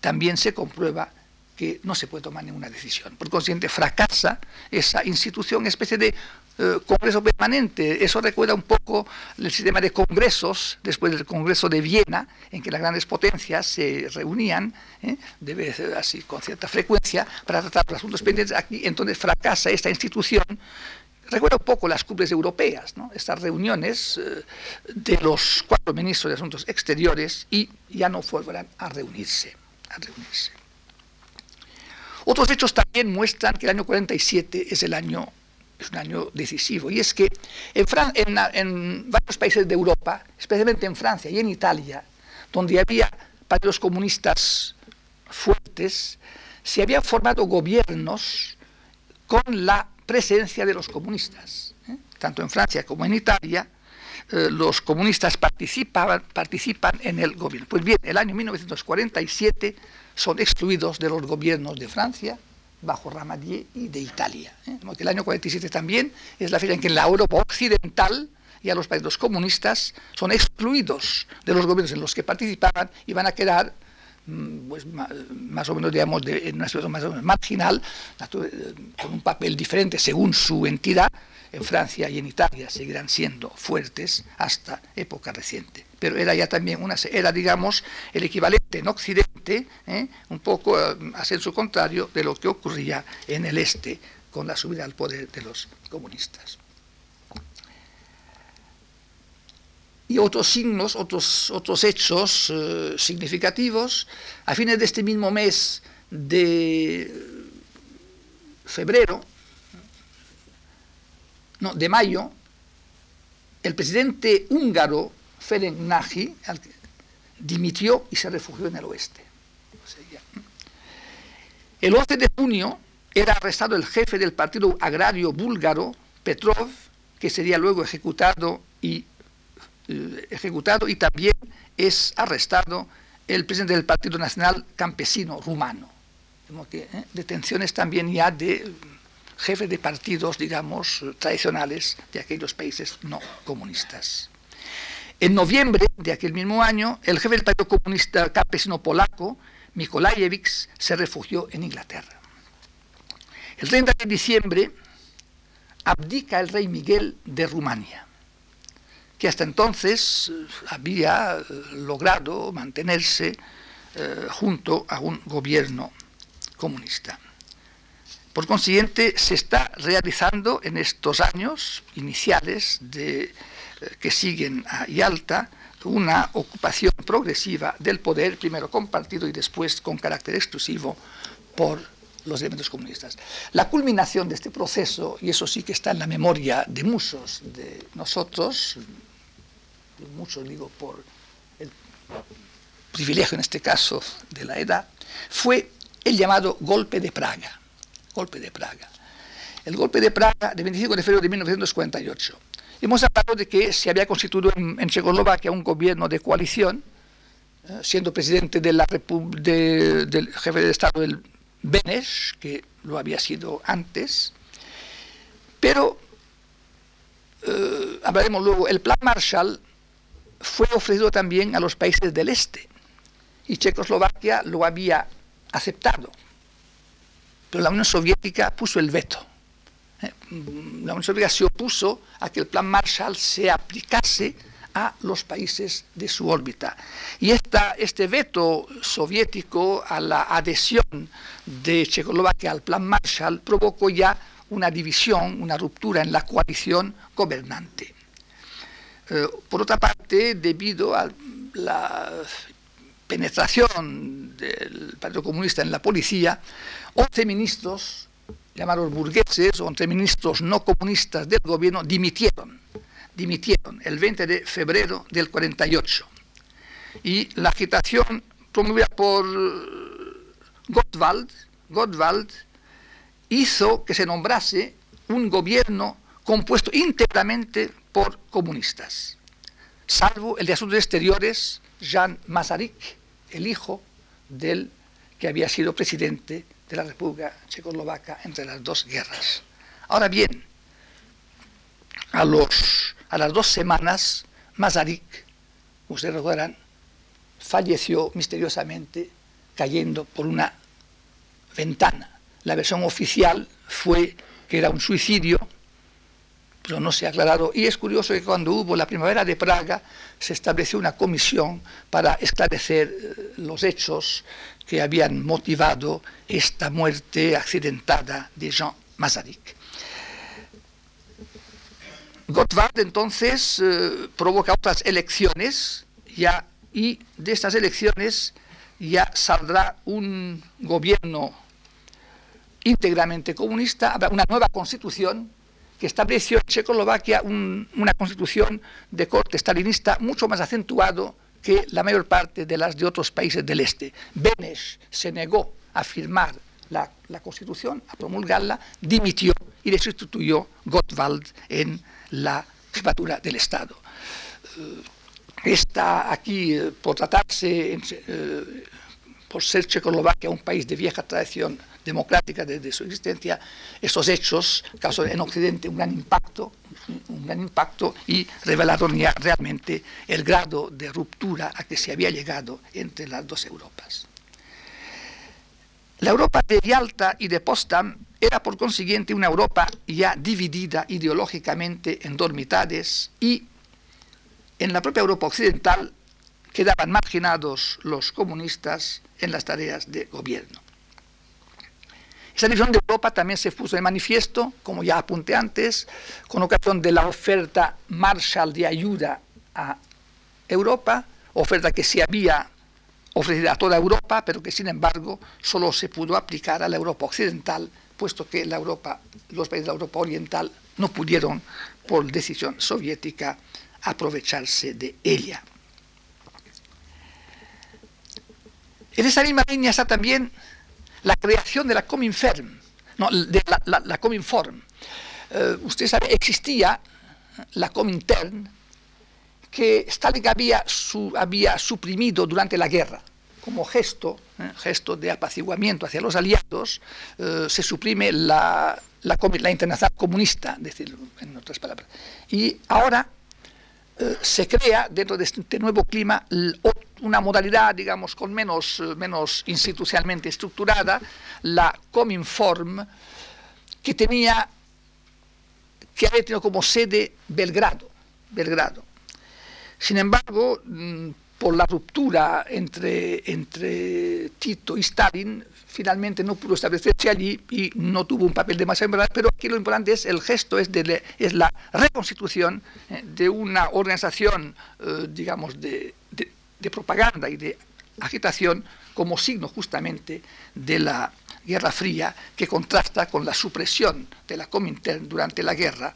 también se comprueba que no se puede tomar ninguna decisión. Por consiguiente, fracasa esa institución, especie de eh, congreso permanente. Eso recuerda un poco el sistema de congresos después del Congreso de Viena, en que las grandes potencias se reunían, ¿eh? debe ser así con cierta frecuencia, para tratar los asuntos pendientes. Aquí entonces fracasa esta institución. Recuerda un poco las cumbres europeas, estas reuniones eh, de los cuatro ministros de Asuntos Exteriores y ya no volverán a reunirse. A reunirse. Otros hechos también muestran que el año 47 es el año es un año decisivo. Y es que en, varios países de Europa, especialmente en Francia y en Italia, donde había partidos comunistas fuertes, se habían formado gobiernos con la presencia de los comunistas. ¿eh? Tanto en Francia como en Italia, eh, los comunistas participaban, participan en el gobierno. Pues bien, el año 1947 son excluidos de los gobiernos de Francia, bajo Ramadier y de Italia. ¿eh? el año 47 también es la fecha en que en la Europa occidental ya los países comunistas son excluidos de los gobiernos en los que participaban y van a quedar mm, pues, más o menos digamos en una situación más o menos marginal eh, con un papel diferente según su entidad en Francia y en Italia seguirán siendo fuertes hasta época reciente. Pero era ya también una, era digamos el equivalente en Occidente, ¿eh? un poco a eh, su contrario de lo que ocurría en el este con la subida al poder de los comunistas. y otros signos, otros, otros hechos eh, significativos. A fines de este mismo mes de febrero, no, de mayo, el presidente húngaro, Ferenc Nagy, dimitió y se refugió en el oeste. El 11 de junio era arrestado el jefe del partido agrario búlgaro, Petrov, que sería luego ejecutado y, eh, ejecutado y también es arrestado el presidente del Partido Nacional Campesino rumano. eh, detenciones también ya de jefe de partidos, digamos, tradicionales de aquellos países no comunistas. En noviembre de aquel mismo año, el jefe del Partido Comunista Campesino Polaco, Mikolajewicz, se refugió en Inglaterra. El 30 de diciembre abdica el rey Miguel de Rumania, que hasta entonces eh, había eh, logrado mantenerse eh, junto a un gobierno comunista. Por consiguiente, se está realizando en estos años iniciales eh, que siguen a Yalta una ocupación progresiva del poder, primero compartido y después con carácter exclusivo por los elementos comunistas. La culminación de este proceso, y eso sí que está en la memoria de muchos de nosotros, muchos digo por el privilegio en este caso de la edad, fue el llamado golpe de Praga golpe de Praga. El golpe de Praga del 25 de febrero de 1948. Hemos hablado de que se había constituido en, Checoslovaquia un gobierno de coalición, eh, siendo presidente de la del jefe de Estado del Beneš, que lo había sido antes, pero eh, hablaremos luego, el plan Marshall fue ofrecido también a los países del este y Checoslovaquia lo había aceptado pero la Unión Soviética puso el veto. ¿eh? La Unión Soviética se opuso a que el plan Marshall se aplicase a los países de su órbita. Y este veto soviético a la adhesión de Checoslovaquia al plan Marshall provocó ya una división, una ruptura en la coalición gobernante. Eh, por otra parte, debido a la penetración del Partido Comunista en la policía, 11 ministros, llamados burgueses, 11 ministros no comunistas del gobierno, dimitieron, dimitieron el 20 de febrero del 48. Y la agitación promovida por Gottwald, hizo que se nombrase un gobierno compuesto íntegramente por comunistas, salvo el de Asuntos Exteriores, Jean Masaryk, el hijo del que había sido presidente de la República Checoslovaca entre las dos guerras. Ahora bien, a, los, a las dos semanas, Masaryk, ustedes recuerdan, falleció misteriosamente cayendo por una ventana. La versión oficial fue que era un suicidio, pero no se ha aclarado. Y es curioso que cuando hubo la primavera de Praga se estableció una comisión para esclarecer eh, los hechos que habían motivado esta muerte accidentada de Jean Masaryk. Gottwald entonces eh, provoca otras elecciones ya, y de estas elecciones ya saldrá un gobierno íntegramente comunista, habrá una nueva constitución que estableció en Checoslovaquia una constitución de corte stalinista mucho más acentuado que la mayor parte de las de otros países del este. Benes se negó a firmar la, constitución, a promulgarla, dimitió y destituyó Gottwald en la jefatura del Estado. Eh, está aquí, eh, por tratarse, eh, por ser Checoslovaquia un país de vieja tradición democrática desde su existencia, estos hechos causaron en Occidente un gran impacto, un gran impacto y revelaron ya realmente el grado de ruptura a que se había llegado entre las dos Europas. La Europa de Yalta y de Potsdam era por consiguiente una Europa ya dividida ideológicamente en dos mitades y en la propia Europa occidental quedaban marginados los comunistas en las tareas de gobierno. Esa división de Europa también se puso de manifiesto, como ya apunté antes, con ocasión de la oferta Marshall de ayuda a Europa, oferta que se había ofrecido a toda Europa, pero que sin embargo solo se pudo aplicar a la Europa occidental, puesto que la Europa, los países de la Europa oriental no pudieron, por decisión soviética, aprovecharse de ella. En esa misma línea está también la creación de la Cominform. No, de la, la, Cominform. Eh, usted sabe, existía la Comintern que Stalin había, había suprimido durante la guerra. Como gesto, eh, gesto de apaciguamiento hacia los aliados, eh, se suprime la, la, la internacional comunista, decirlo en otras palabras. Y ahora se crea dentro de este nuevo clima una modalidad, digamos, con menos, menos institucionalmente estructurada, la Cominform, que tenía, que había tenido como sede Belgrado, Belgrado. Sin embargo, mm, por la ruptura entre, entre Tito y Stalin, finalmente no pudo establecerse allí y no tuvo un papel demasiado importante, pero aquí lo importante es el gesto, es, de, es la reconstitución eh, de una organización, eh, digamos, de, propaganda y de agitación como signo justamente de la Guerra Fría que contrasta con la supresión de la Comintern durante la guerra,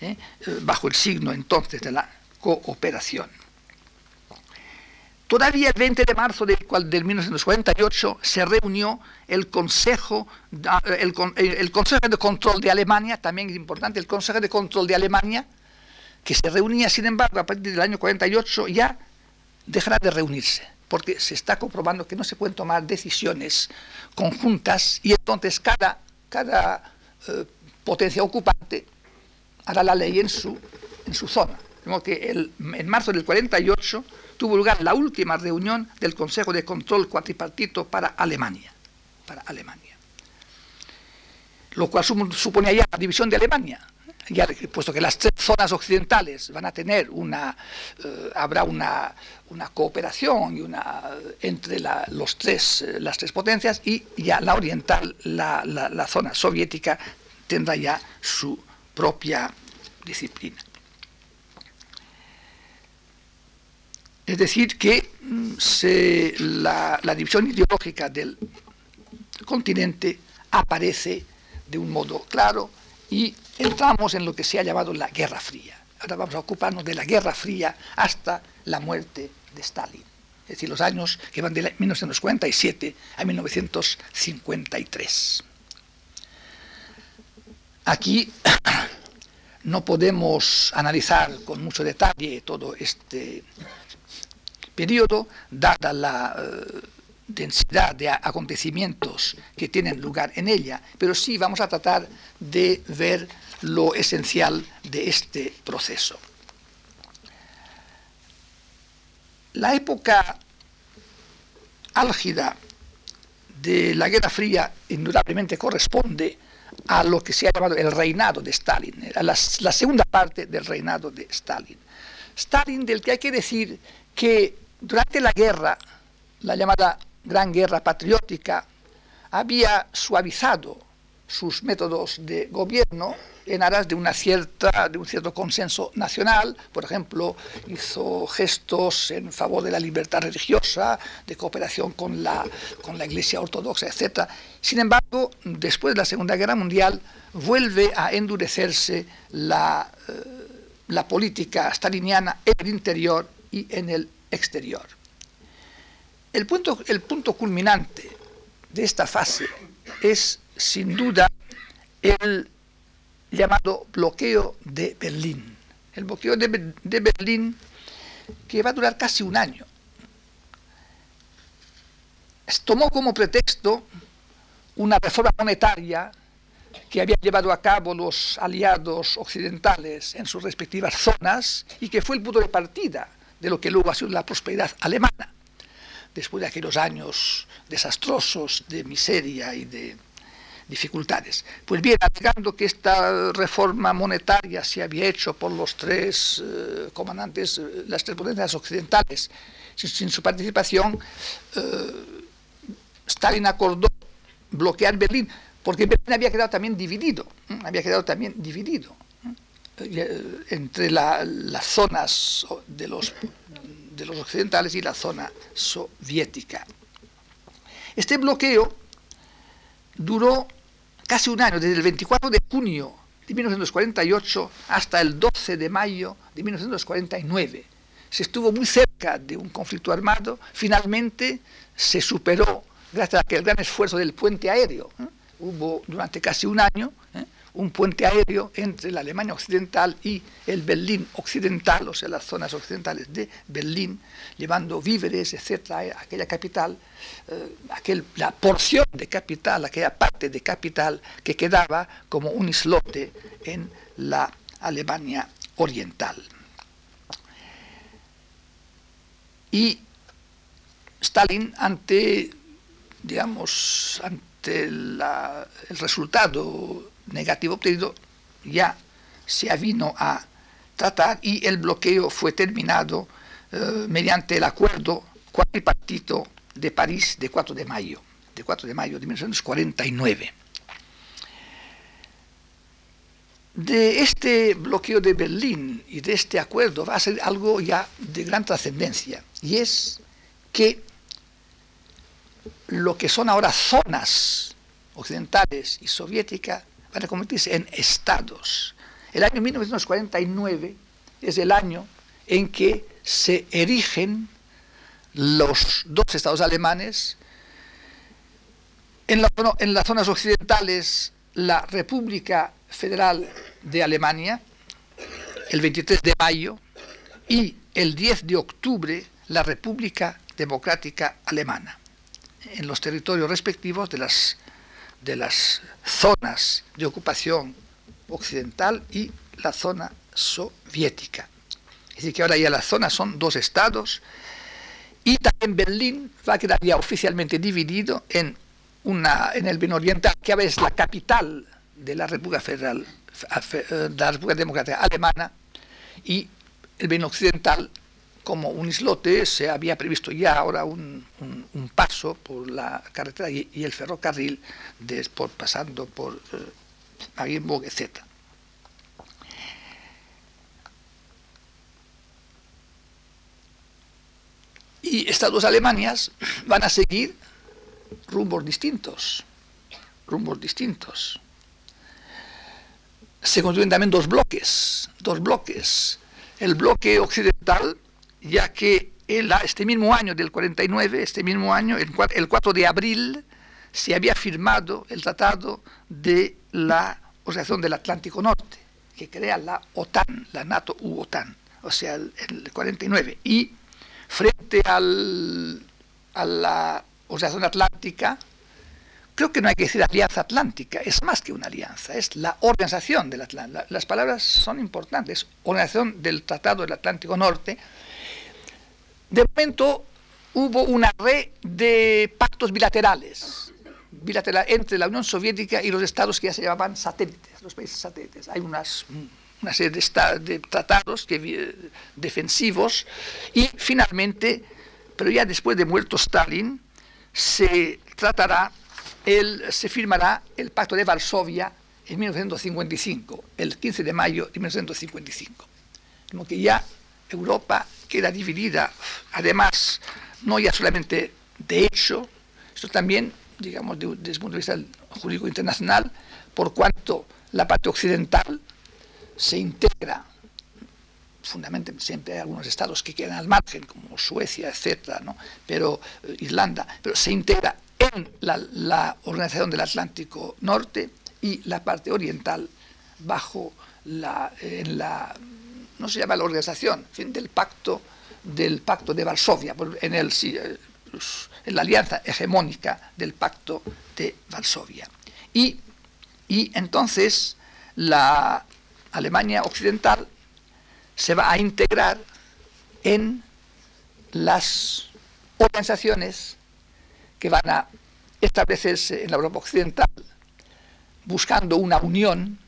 eh, bajo el signo entonces de la cooperación. Todavía el 20 de marzo del, 1948 se reunió el Consejo, el, Consejo de Control de Alemania, también es importante, el Consejo de Control de Alemania, que se reunía, sin embargo, a partir del año 48, ya dejará de reunirse, porque se está comprobando que no se pueden tomar decisiones conjuntas y entonces cada, eh, potencia ocupante hará la ley en su, zona. que en marzo del 48 tuvo lugar la última reunión del Consejo de Control Cuatripartito para Alemania. Para Alemania. Lo cual suponía ya la división de Alemania, ya, puesto que las tres zonas occidentales van a tener una, eh, habrá una, cooperación y una, entre los tres, eh, las tres potencias y ya la oriental, la, la zona soviética, tendrá ya su propia disciplina. Es decir, que mm, la, división ideológica del continente aparece de un modo claro y entramos en lo que se ha llamado la Guerra Fría. Ahora vamos a ocuparnos de la Guerra Fría hasta la muerte de Stalin, es decir, los años que van de 1947 a 1953. Aquí no podemos analizar con mucho detalle todo este periodo, dada la, eh, densidad de acontecimientos que tienen lugar en ella, pero sí vamos a tratar de ver lo esencial de este proceso. La época álgida de la Guerra Fría indudablemente corresponde a lo que se ha llamado el reinado de Stalin, la, la segunda parte del reinado de Stalin. Stalin del que hay que decir que durante la guerra, la llamada Gran Guerra Patriótica, había suavizado sus métodos de gobierno en aras de, una cierta, de un cierto consenso nacional. Por ejemplo, hizo gestos en favor de la libertad religiosa, de cooperación con la, con la Iglesia Ortodoxa, etc. Sin embargo, después de la Segunda Guerra Mundial, vuelve a endurecerse la, eh, la política staliniana en el interior y en el exterior. El punto, el punto culminante de esta fase es, sin duda, el llamado bloqueo de Berlín. El bloqueo de, de Berlín que va a durar casi un año. Tomó como pretexto una reforma monetaria que habían llevado a cabo los aliados occidentales en sus respectivas zonas y que fue el punto de partida de lo que luego ha sido la prosperidad alemana, después de aquellos años desastrosos de miseria y de dificultades. Pues bien, alegando que esta reforma monetaria se había hecho por los tres eh, comandantes, eh, las tres potencias occidentales, sin, su participación, eh, Stalin acordó bloquear Berlín, porque Berlín había quedado también dividido, había quedado también dividido entre las zonas de los, de los occidentales y la zona soviética. Este bloqueo duró casi un año, desde el 24 de junio de 1948 hasta el 12 de mayo de 1949. Se estuvo muy cerca de un conflicto armado, finalmente se superó gracias a aquel gran esfuerzo del puente aéreo. ¿eh? Hubo durante casi un año ¿eh? Un puente aéreo entre la Alemania occidental y el Berlín occidental, o sea, las zonas occidentales de Berlín, llevando víveres, etcétera, a aquella capital, eh, aquel, la porción de capital, aquella parte de capital que quedaba como un islote en la Alemania oriental. Y Stalin, ante, digamos, ante el resultado negativo obtenido ya se avino a tratar y el bloqueo fue terminado eh, mediante el acuerdo cuatripartito de París de 4 de mayo, de 4 de mayo de 1949. De este bloqueo de Berlín y de este acuerdo va a ser algo ya de gran trascendencia, y es que lo que son ahora zonas occidentales y soviéticas van a convertirse en estados. El año 1949 es el año en que se erigen los dos estados alemanes. En, en las zonas occidentales, la República Federal de Alemania, el 23 de mayo, y el 10 de octubre, la República Democrática Alemana, en los territorios respectivos de las de las zonas de ocupación occidental y la zona soviética. Es decir, que ahora ya las zonas son dos estados y también Berlín va a quedar ya oficialmente dividido en, una, en el Berlín Oriental, que ahora es la capital de la República Federal, de la República Democrática Alemana, y el Berlín Occidental como un islote, se había previsto ya ahora un, paso por la carretera y, el ferrocarril, pasando por eh, etc. Y estas dos Alemanias van a seguir rumbos distintos, rumbos distintos. Se construyen también dos bloques, dos bloques. El bloque occidental ya que este mismo año del 49, este mismo año, el 4 de abril, se había firmado el Tratado de la Organización del Atlántico Norte, que crea la OTAN, la NATO u OTAN, o sea, el, 49. Y frente al, a la Organización Atlántica, creo que no hay que decir alianza atlántica, es más que una alianza, es la organización del Atlántico. Las palabras son importantes, organización del Tratado del Atlántico Norte. De momento hubo una red de pactos bilaterales, bilateral entre la Unión Soviética y los estados que ya se llamaban satélites, los países satélites. Hay unas, una serie de, de tratados que, defensivos y finalmente, pero ya después de muerto Stalin, se tratará se firmará el Pacto de Varsovia en 1955, el 15 de mayo de 1955. Como que ya Europa queda dividida, además, no ya solamente de hecho, esto también, digamos, desde el punto de vista jurídico internacional, por cuanto la parte occidental se integra, fundamentalmente siempre hay algunos estados que quedan al margen, como Suecia, etcétera, ¿no? pero eh, Irlanda, pero se integra en la, Organización del Atlántico Norte y la parte oriental bajo la no se llama la organización, del pacto del pacto de Varsovia, en, el, eh, en la alianza hegemónica del pacto de Varsovia. Y, y entonces la Alemania occidental se va a integrar en las organizaciones que van a establecerse en la Europa Occidental buscando una unión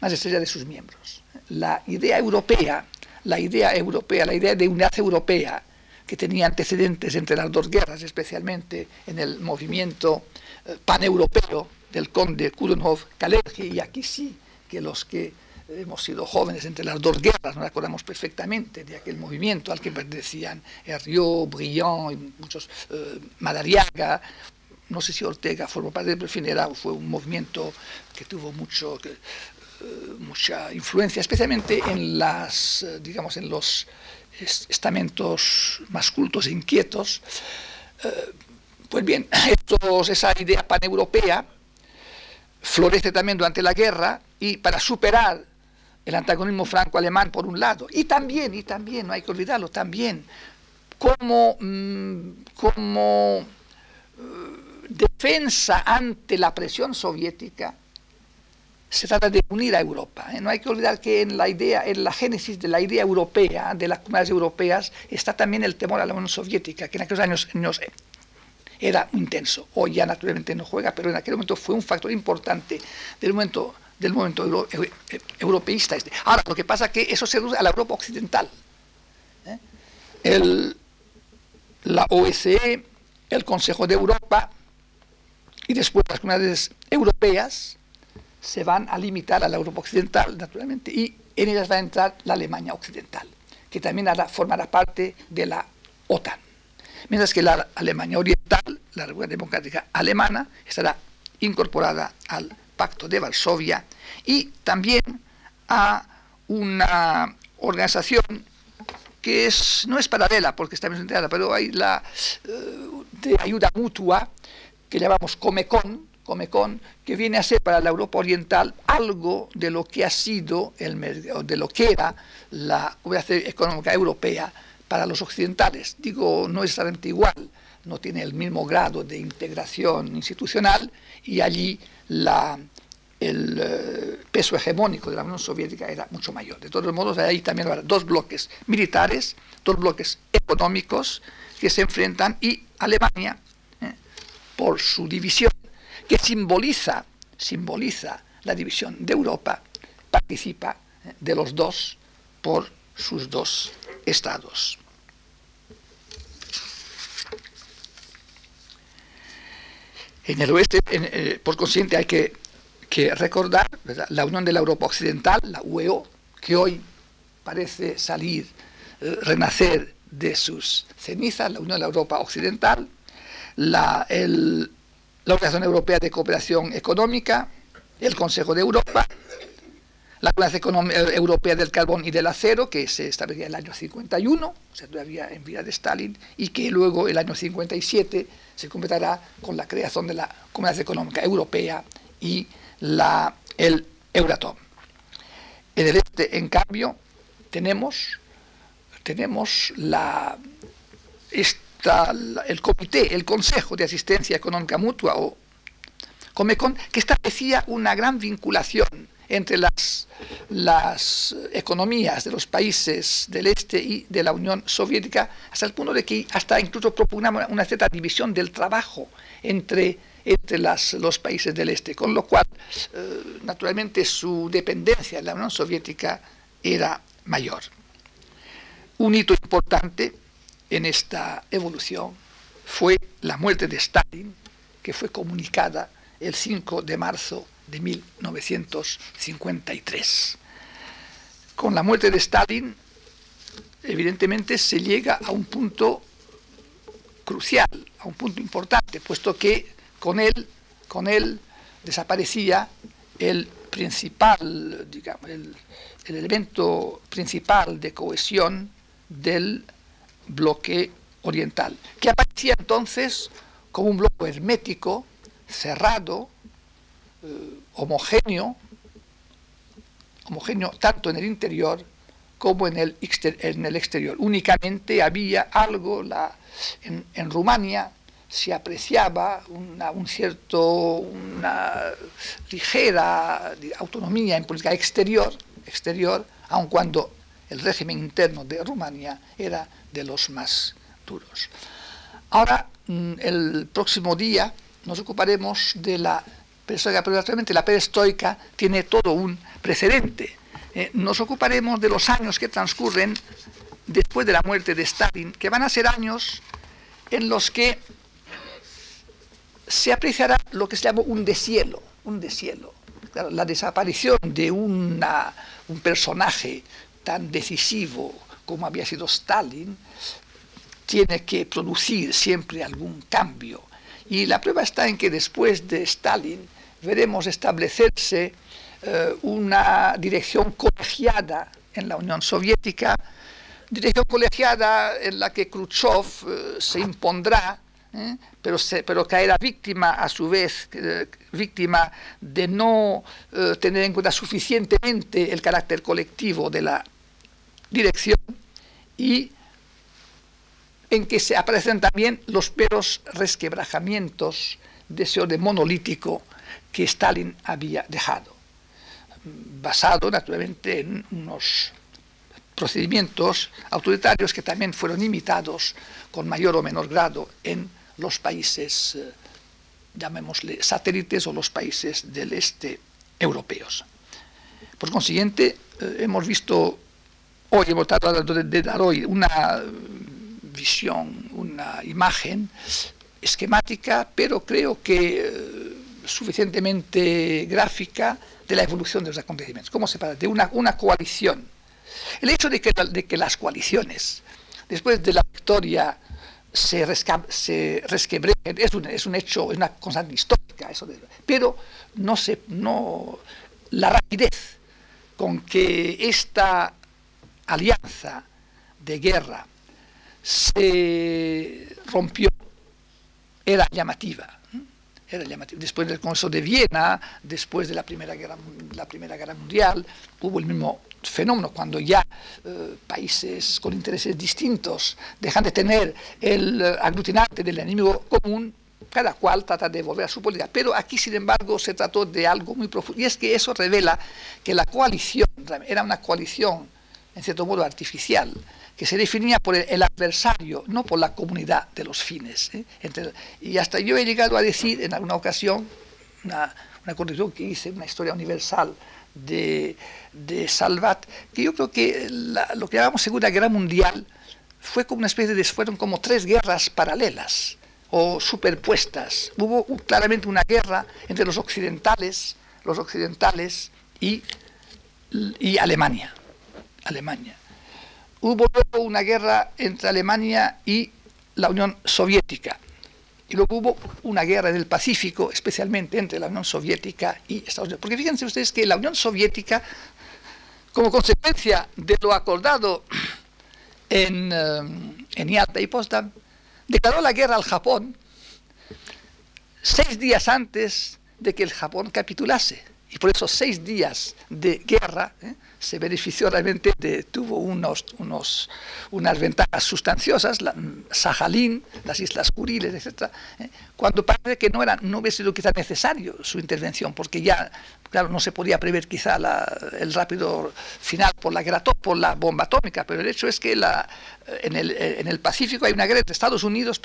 más estrecha de sus miembros. La idea europea, la idea europea, la idea de unidad europea, que tenía antecedentes entre las dos guerras, especialmente en el movimiento eh, paneuropeo del conde Kudenhof Kalergi, y aquí sí que los que hemos sido jóvenes entre las dos guerras, nos acordamos perfectamente de aquel movimiento al que pertenecían Herriot, Briand y muchos, eh, Madariaga, no sé si Ortega formó parte del fin fue un movimiento que tuvo mucho, eh, mucha influencia, especialmente en las, eh, digamos, en los estamentos más cultos e inquietos. pues bien, esa idea paneuropea florece también durante la guerra y para superar el antagonismo franco-alemán por un lado, y también, y también, no hay que olvidarlo, también como, mm, como eh, defensa ante la presión soviética, se trata de unir a Europa. ¿eh? No hay que olvidar que en la idea, en la génesis de la idea europea, de las comunidades europeas, está también el temor a la Unión Soviética, que en aquellos años, años era intenso. Hoy ya naturalmente no juega, pero en aquel momento fue un factor importante del momento del movimiento europeísta. Este. Ahora, lo que pasa es que eso se reduce a la Europa occidental. ¿eh? la OSCE, el Consejo de Europa y después las comunidades europeas se van a limitar a la Europa occidental, naturalmente, y en ellas va a entrar la Alemania occidental, que también formará parte de la OTAN. Mientras que la Alemania oriental, la República Democrática Alemana, estará incorporada al Pacto de Varsovia y también a una organización que es, no es paralela porque está bien pero hay la eh, de ayuda mutua que llamamos Comecon, Comecon, que viene a ser para la Europa Oriental algo de lo que ha sido, el, de lo que era la Comunidad Económica Europea para los occidentales. Digo, no es exactamente igual, no tiene el mismo grado de integración institucional y allí la, el eh, peso hegemónico de la Unión Soviética era mucho mayor. De todos modos, hay también dos bloques militares, dos bloques económicos que se enfrentan y Alemania, eh, por su división, que simboliza, simboliza la división de Europa, participa eh, de los dos por sus dos estados. En el oeste, por consiguiente, hay que que recordar la Unión de la Europa Occidental, la UEO, que hoy parece salir, eh, renacer de sus cenizas, la Unión de la Europa Occidental, la, la Organización Europea de Cooperación Económica, el Consejo de Europa, la Comunidad eh, Europea del Carbón y del Acero, que se estableció en el año 51, o sea, todavía en vida de Stalin, y que luego, el año 57, se completará con la creación de la Comunidad Económica Europea y la, el Euratom. En el este, en cambio, tenemos, tenemos la, el comité, el Consejo de Asistencia Económica Mutua o Comecon, que establecía una gran vinculación entre las, las economías de los países del este y de la Unión Soviética, hasta el punto de que hasta incluso propugnaba una cierta división del trabajo entre, entre las, los países del este, con lo cual, eh, naturalmente, su dependencia de la Unión Soviética era mayor. Un hito importante en esta evolución fue la muerte de Stalin, que fue comunicada el 5 de marzo de 1953. Con la muerte de Stalin, evidentemente se llega a un punto crucial, a un punto importante, puesto que con él, con él desaparecía el principal, digamos, el, el elemento principal de cohesión del bloque oriental, que aparecía entonces como un bloque hermético, cerrado, eh, homogéneo, homogéneo tanto en el interior como en el, en el exterior. Únicamente había algo, la, en, en Rumania se apreciaba una, un cierto, una ligera autonomía en política exterior, exterior, aun cuando el régimen interno de Rumania era de los más duros. Ahora, mm, el próximo día nos ocuparemos de la perestroika, pero naturalmente la perestroika tiene todo un precedente. Eh, nos ocuparemos de los años que transcurren después de la muerte de Stalin, que van a ser años en los que se apreciará lo que se llama un deshielo, un la desaparición de una, un personaje tan decisivo como había sido Stalin, tiene que producir siempre algún cambio. Y la prueba está en que después de Stalin veremos establecerse eh, una dirección colegiada en la Unión Soviética, dirección colegiada en la que Khrushchev eh, se impondrá, ¿eh? pero, pero caerá víctima a su vez, víctima de no tener en cuenta suficientemente el carácter colectivo de la dirección y en que se aparecen también los peros resquebrajamientos de ese orden monolítico que Stalin había dejado, basado naturalmente en unos procedimientos autoritarios que también fueron imitados con mayor o menor grado en los países, eh, llamémosle satélites o los países del este europeos. Por consiguiente, eh, hemos visto Hoy hemos tratado de, dar hoy una visión, una imagen esquemática, pero creo que eh, suficientemente gráfica de la evolución de los acontecimientos. ¿Cómo se pasa? De una, una coalición. El hecho de que, de que las coaliciones, después de la victoria, se, resquebrejen, es un, es un hecho, es una constante histórica, eso pero no, se, no la rapidez con que esta alianza de guerra se rompió era llamativa. Era llamativa. Después del Consejo de Viena, después de la Primera Guerra, la primera guerra Mundial, hubo el mismo fenómeno cuando ya eh, países con intereses distintos dejan de tener el eh, aglutinante del enemigo común, cada cual trata de volver a su política. Pero aquí, sin embargo, se trató de algo muy profundo. Y es que eso revela que la coalición era una coalición en cierto modo artificial, que se definía por el, adversario, no por la comunidad de los fines. ¿eh? y hasta yo he llegado a decir en alguna ocasión, una, una corrección que hice, una historia universal de, de Salvat, que yo creo que lo que llamamos Segunda Guerra Mundial fue como una especie de, fueron como tres guerras paralelas o superpuestas. Hubo claramente una guerra entre los occidentales, los occidentales y, y Alemania. Alemania. Hubo luego una guerra entre Alemania y la Unión Soviética. Y luego hubo una guerra en el Pacífico, especialmente entre la Unión Soviética y Estados Unidos. Porque fíjense ustedes que la Unión Soviética, como consecuencia de lo acordado en, eh, en Yalta y Potsdam, declaró la guerra al Japón seis días antes de que el Japón capitulase. Y por esos seis días de guerra ¿eh? se benefició realmente, de, tuvo unos, unos, unas ventajas sustanciosas, la, Sajalín, las Islas Kuriles, etc., ¿eh? cuando parece que no, era, no hubiese sido quizá necesario su intervención, porque ya, claro, no se podía prever quizá la, el rápido final por la guerra, por la bomba atómica, pero el hecho es que la, en, el, en el Pacífico hay una guerra entre Estados Unidos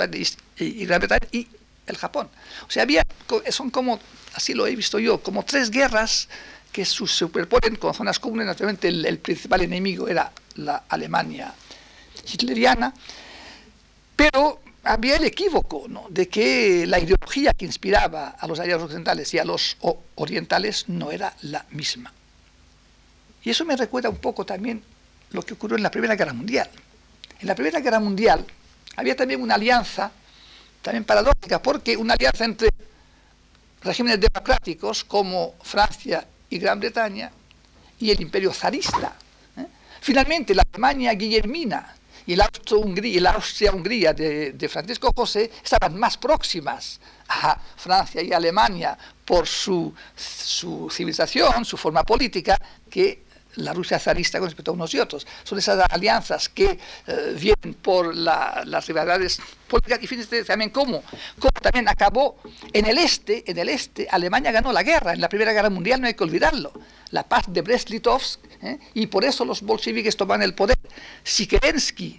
y, y Gran Bretaña y el Japón. O sea, había, son como así lo he visto yo, como tres guerras que se superponen con zonas comunes. Naturalmente el, principal enemigo era la Alemania hitleriana, pero había el equívoco de que la ideología que inspiraba a los aliados occidentales y a los orientales no era la misma. Y eso me recuerda un poco también lo que ocurrió en la Primera Guerra Mundial. En la Primera Guerra Mundial había también una alianza, también paradójica, porque una alianza entre regímenes democráticos como Francia y Gran Bretaña y el imperio zarista. ¿eh? Finalmente, la Alemania guillermina y la Austria-Hungría de, de, Francisco José estaban más próximas a Francia y Alemania por su, su civilización, su forma política, que la Rusia zarista con respecto a unos y otros. Son esas alianzas que eh, vienen por las rivalidades políticas y fíjense también cómo, también acabó en el este, en el este, Alemania ganó la guerra, en la Primera Guerra Mundial no hay que olvidarlo, la paz de Brest-Litovsk, ¿eh? y por eso los bolcheviques toman el poder. Si Kerensky,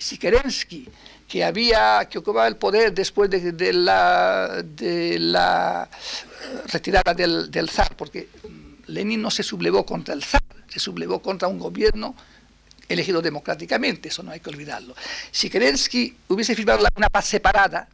que había que ocupaba el poder después de, la, de la retirada del, del zar, porque Lenin no se sublevó contra el zar, se sublevó contra un gobierno elegido democráticamente, eso no hay que olvidarlo. Si Kerensky hubiese firmado una paz separada,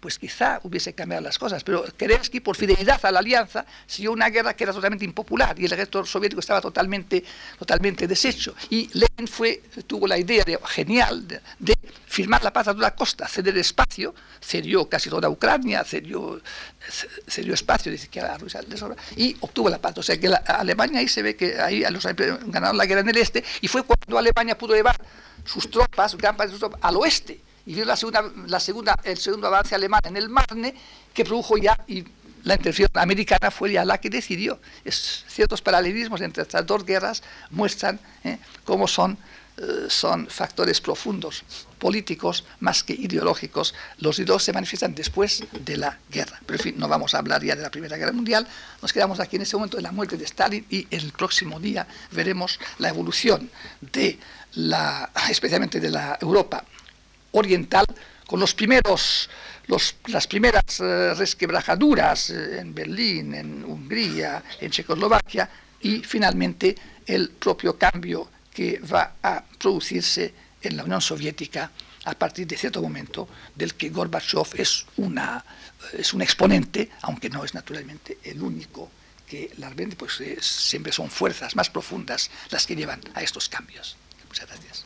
pues quizá hubiese cambiado las cosas. Pero Kerensky, por fidelidad a la alianza, siguió una guerra que era totalmente impopular y el ejército soviético estaba totalmente, totalmente deshecho. Y Lenin fue, tuvo la idea de, genial de, firmar la paz a toda costa, ceder espacio, cedió casi toda Ucrania, cedió, cedió espacio, dice que a Rusia y obtuvo la paz. O sea que la, Alemania ahí se ve que ahí ganaron la guerra en el este y fue cuando Alemania pudo llevar sus tropas, gran parte de sus tropas, al oeste y vio la segunda, la segunda, el segundo avance alemán en el Marne, que produjo ya, y la intervención americana fue ya la que decidió. Es, ciertos paralelismos entre estas dos guerras muestran ¿eh? cómo son, eh, son factores profundos, políticos más que ideológicos. Los dos se manifiestan después de la guerra. Pero en fin, no vamos a hablar ya de la Primera Guerra Mundial, nos quedamos aquí en ese momento de la muerte de Stalin y el próximo día veremos la evolución de la, especialmente de la Europa oriental con los primeros, las primeras eh, resquebrajaduras eh, en Berlín, en Hungría, en Checoslovaquia y finalmente el propio cambio que va a producirse en la Unión Soviética a partir de cierto momento del que Gorbachev es, una, es un exponente, aunque no es naturalmente el único que vende, pues eh, siempre son fuerzas más profundas las que llevan a estos cambios. Muchas gracias.